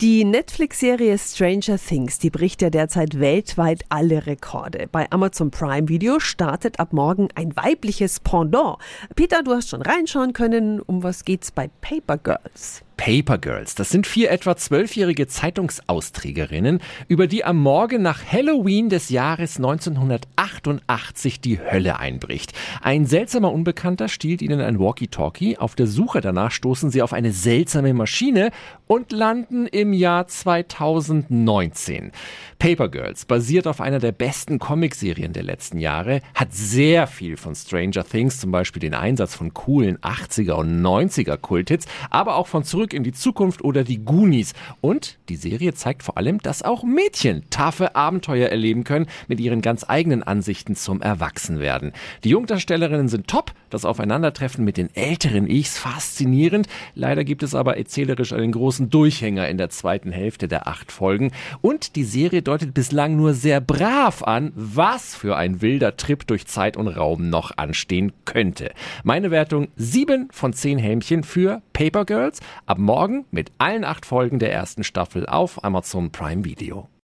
Die Netflix-Serie Stranger Things, die bricht ja derzeit weltweit alle Rekorde. Bei Amazon Prime Video startet ab morgen ein weibliches Pendant. Peter, du hast schon reinschauen können. Um was geht's bei Paper Girls? Paper Girls. Das sind vier etwa zwölfjährige Zeitungsausträgerinnen, über die am Morgen nach Halloween des Jahres 1988 die Hölle einbricht. Ein seltsamer Unbekannter stiehlt ihnen ein Walkie-Talkie. Auf der Suche danach stoßen sie auf eine seltsame Maschine und landen im Jahr 2019. Paper Girls basiert auf einer der besten Comicserien der letzten Jahre, hat sehr viel von Stranger Things, zum Beispiel den Einsatz von coolen 80er und 90er Kulthits, aber auch von Zurück in die Zukunft oder die Goonies. Und die Serie zeigt vor allem, dass auch Mädchen taffe Abenteuer erleben können mit ihren ganz eigenen Ansichten zum Erwachsenwerden. Die Jungdarstellerinnen sind top, das Aufeinandertreffen mit den älteren Ichs faszinierend. Leider gibt es aber erzählerisch einen großen Durchhänger in der zweiten Hälfte der acht Folgen. Und die Serie deutet bislang nur sehr brav an, was für ein wilder Trip durch Zeit und Raum noch anstehen könnte. Meine Wertung 7 von 10 Hämchen für Paper Girls. Ab morgen mit allen acht Folgen der ersten Staffel auf Amazon Prime Video.